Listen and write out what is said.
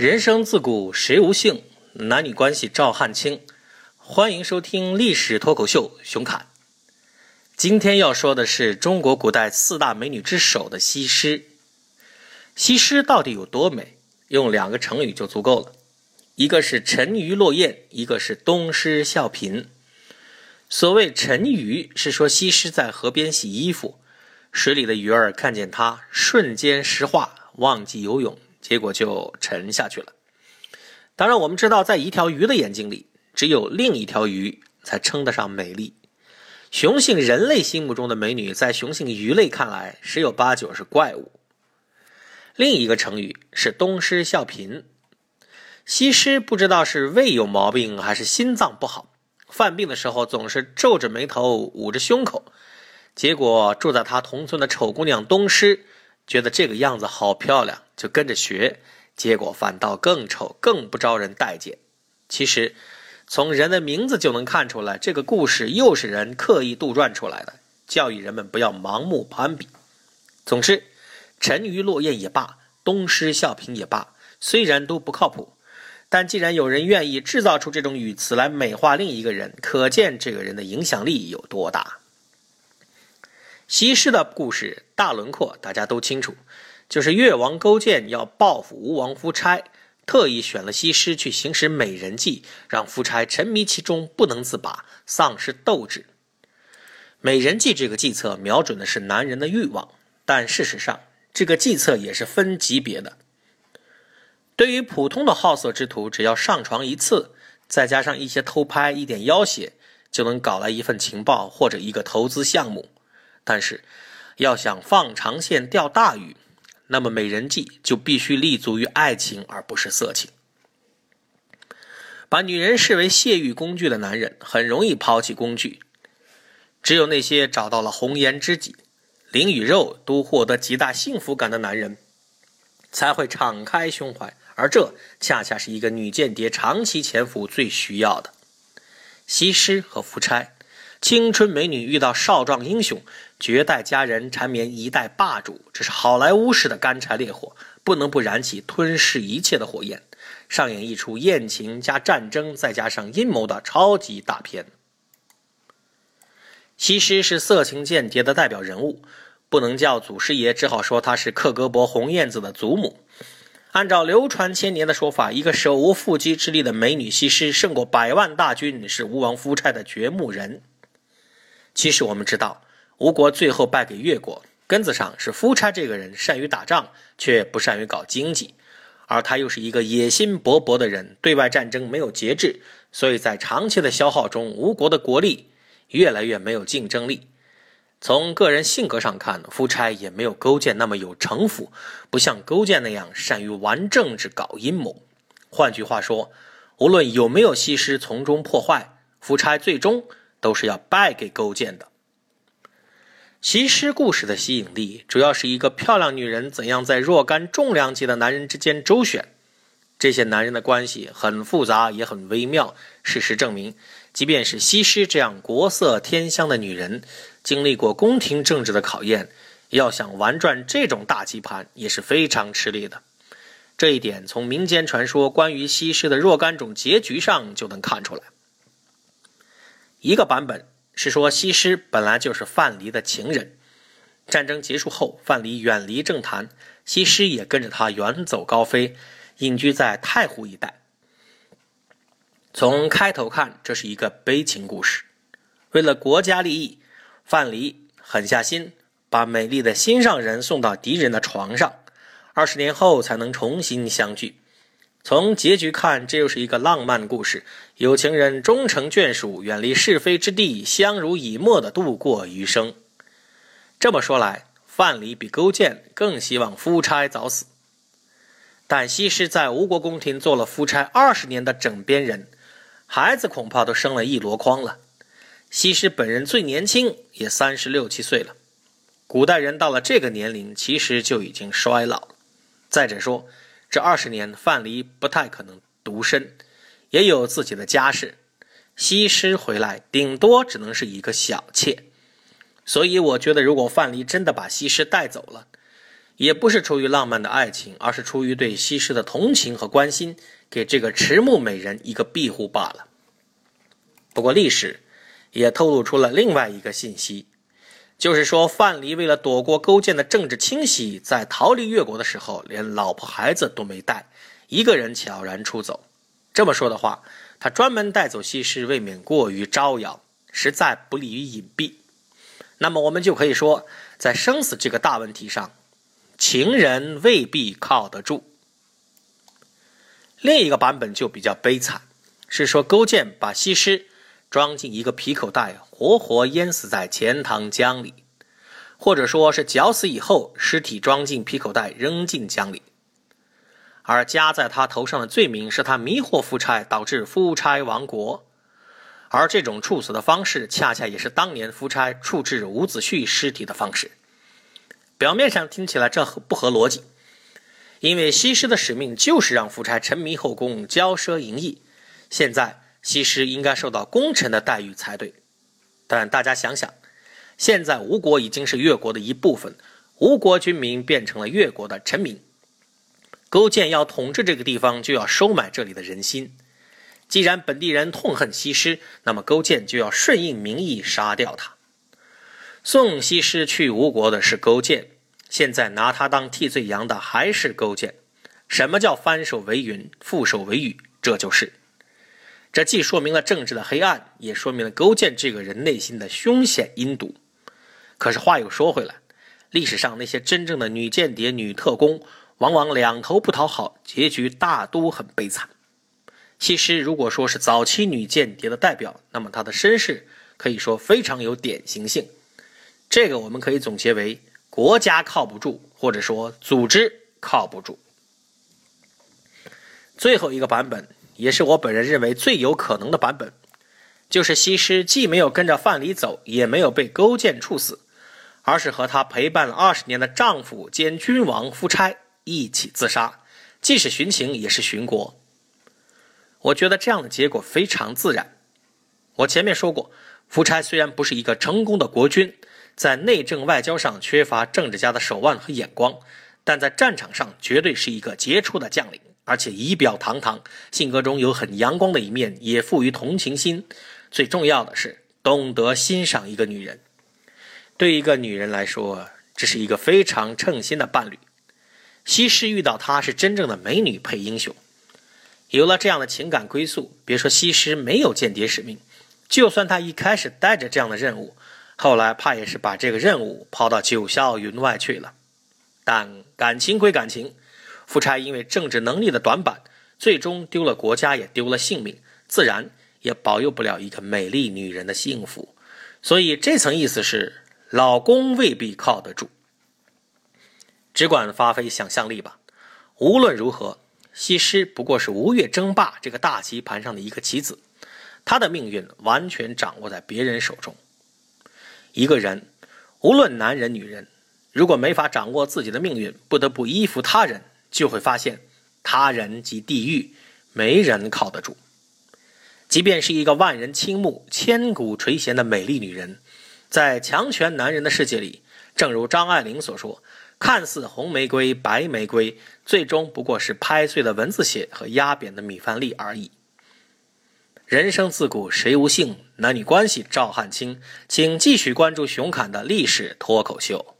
人生自古谁无性，男女关系照汗青。欢迎收听历史脱口秀，熊侃。今天要说的是中国古代四大美女之首的西施。西施到底有多美？用两个成语就足够了，一个是沉鱼落雁，一个是东施效颦。所谓沉鱼，是说西施在河边洗衣服，水里的鱼儿看见她，瞬间石化，忘记游泳。结果就沉下去了。当然，我们知道，在一条鱼的眼睛里，只有另一条鱼才称得上美丽。雄性人类心目中的美女，在雄性鱼类看来，十有八九是怪物。另一个成语是“东施效颦”。西施不知道是胃有毛病还是心脏不好，犯病的时候总是皱着眉头、捂着胸口。结果住在他同村的丑姑娘东施。觉得这个样子好漂亮，就跟着学，结果反倒更丑，更不招人待见。其实，从人的名字就能看出来，这个故事又是人刻意杜撰出来的，教育人们不要盲目攀比。总之，沉鱼落雁也罢，东施效颦也罢，虽然都不靠谱，但既然有人愿意制造出这种语词来美化另一个人，可见这个人的影响力有多大。西施的故事大轮廓大家都清楚，就是越王勾践要报复吴王夫差，特意选了西施去行使美人计，让夫差沉迷其中不能自拔，丧失斗志。美人计这个计策瞄准的是男人的欲望，但事实上这个计策也是分级别的。对于普通的好色之徒，只要上床一次，再加上一些偷拍、一点要挟，就能搞来一份情报或者一个投资项目。但是，要想放长线钓大鱼，那么美人计就必须立足于爱情，而不是色情。把女人视为泄欲工具的男人，很容易抛弃工具。只有那些找到了红颜知己，灵与肉都获得极大幸福感的男人，才会敞开胸怀。而这恰恰是一个女间谍长期潜伏最需要的。西施和夫差。青春美女遇到少壮英雄，绝代佳人缠绵一代霸主，这是好莱坞式的干柴烈火，不能不燃起吞噬一切的火焰，上演一出艳情加战争再加上阴谋的超级大片。西施是色情间谍的代表人物，不能叫祖师爷，只好说她是克格勃红燕子的祖母。按照流传千年的说法，一个手无缚鸡之力的美女西施胜过百万大军，是吴王夫差的掘墓人。其实我们知道，吴国最后败给越国，根子上是夫差这个人善于打仗，却不善于搞经济，而他又是一个野心勃勃的人，对外战争没有节制，所以在长期的消耗中，吴国的国力越来越没有竞争力。从个人性格上看，夫差也没有勾践那么有城府，不像勾践那样善于玩政治、搞阴谋。换句话说，无论有没有西施从中破坏，夫差最终。都是要败给勾践的。西施故事的吸引力，主要是一个漂亮女人怎样在若干重量级的男人之间周旋。这些男人的关系很复杂，也很微妙。事实证明，即便是西施这样国色天香的女人，经历过宫廷政治的考验，要想玩转这种大棋盘，也是非常吃力的。这一点从民间传说关于西施的若干种结局上就能看出来。一个版本是说，西施本来就是范蠡的情人。战争结束后，范蠡远离政坛，西施也跟着他远走高飞，隐居在太湖一带。从开头看，这是一个悲情故事。为了国家利益，范蠡狠下心，把美丽的心上人送到敌人的床上，二十年后才能重新相聚。从结局看，这又是一个浪漫故事，有情人终成眷属，远离是非之地，相濡以沫的度过余生。这么说来，范蠡比勾践更希望夫差早死。但西施在吴国宫廷做了夫差二十年的枕边人，孩子恐怕都生了一箩筐了。西施本人最年轻也三十六七岁了，古代人到了这个年龄，其实就已经衰老了。再者说，这二十年，范蠡不太可能独身，也有自己的家室。西施回来，顶多只能是一个小妾。所以，我觉得，如果范蠡真的把西施带走了，也不是出于浪漫的爱情，而是出于对西施的同情和关心，给这个迟暮美人一个庇护罢了。不过，历史也透露出了另外一个信息，就是说范蠡为了躲过勾践的政治清洗，在逃离越国的时候，连老婆孩子都没带，一个人悄然出走。这么说的话，他专门带走西施，未免过于招摇，实在不利于隐蔽。那么，我们就可以说，在生死这个大问题上。情人未必靠得住。另一个版本就比较悲惨，是说勾践把西施装进一个皮口袋，活活淹死在钱塘江里，或者说是绞死以后，尸体装进皮口袋扔进江里。而加在他头上的罪名是他迷惑夫差，导致夫差亡国。而这种处死的方式，恰恰也是当年夫差处置伍子胥尸体的方式。表面上听起来这不合逻辑，因为西施的使命就是让夫差沉迷后宫、骄奢淫逸。现在西施应该受到功臣的待遇才对。但大家想想，现在吴国已经是越国的一部分，吴国军民变成了越国的臣民。勾践要统治这个地方，就要收买这里的人心。既然本地人痛恨西施，那么勾践就要顺应民意，杀掉他。送西施去吴国的是勾践，现在拿他当替罪羊的还是勾践。什么叫翻手为云，覆手为雨？这就是，这既说明了政治的黑暗，也说明了勾践这个人内心的凶险阴毒。可是话又说回来，历史上那些真正的女间谍、女特工，往往两头不讨好，结局大都很悲惨。西施如果说是早期女间谍的代表，那么她的身世可以说非常有典型性。这个我们可以总结为：国家靠不住，或者说组织靠不住。最后一个版本，也是我本人认为最有可能的版本，就是西施既没有跟着范蠡走，也没有被勾践处死，而是和她陪伴了二十年的丈夫兼君王夫差一起自杀，既是寻情，也是寻国。我觉得这样的结果非常自然。我前面说过，夫差虽然不是一个成功的国君。在内政外交上缺乏政治家的手腕和眼光，但在战场上绝对是一个杰出的将领，而且仪表堂堂，性格中有很阳光的一面，也富于同情心。最重要的是懂得欣赏一个女人。对一个女人来说，这是一个非常称心的伴侣。西施遇到他是真正的美女配英雄，有了这样的情感归宿，别说西施没有间谍使命，就算他一开始带着这样的任务。后来怕也是把这个任务抛到九霄云外去了，但感情归感情，夫差因为政治能力的短板，最终丢了国家，也丢了性命，自然也保佑不了一个美丽女人的幸福。所以这层意思是，老公未必靠得住，只管发挥想象力吧。无论如何，西施不过是吴越争霸这个大棋盘上的一个棋子，她的命运完全掌握在别人手中。一个人，无论男人女人，如果没法掌握自己的命运，不得不依附他人，就会发现他人及地狱，没人靠得住。即便是一个万人倾慕、千古垂涎的美丽女人，在强权男人的世界里，正如张爱玲所说：“看似红玫瑰、白玫瑰，最终不过是拍碎的蚊子血和压扁的米饭粒而已。”人生自古谁无性？男女关系照汗青。请继续关注熊侃的历史脱口秀。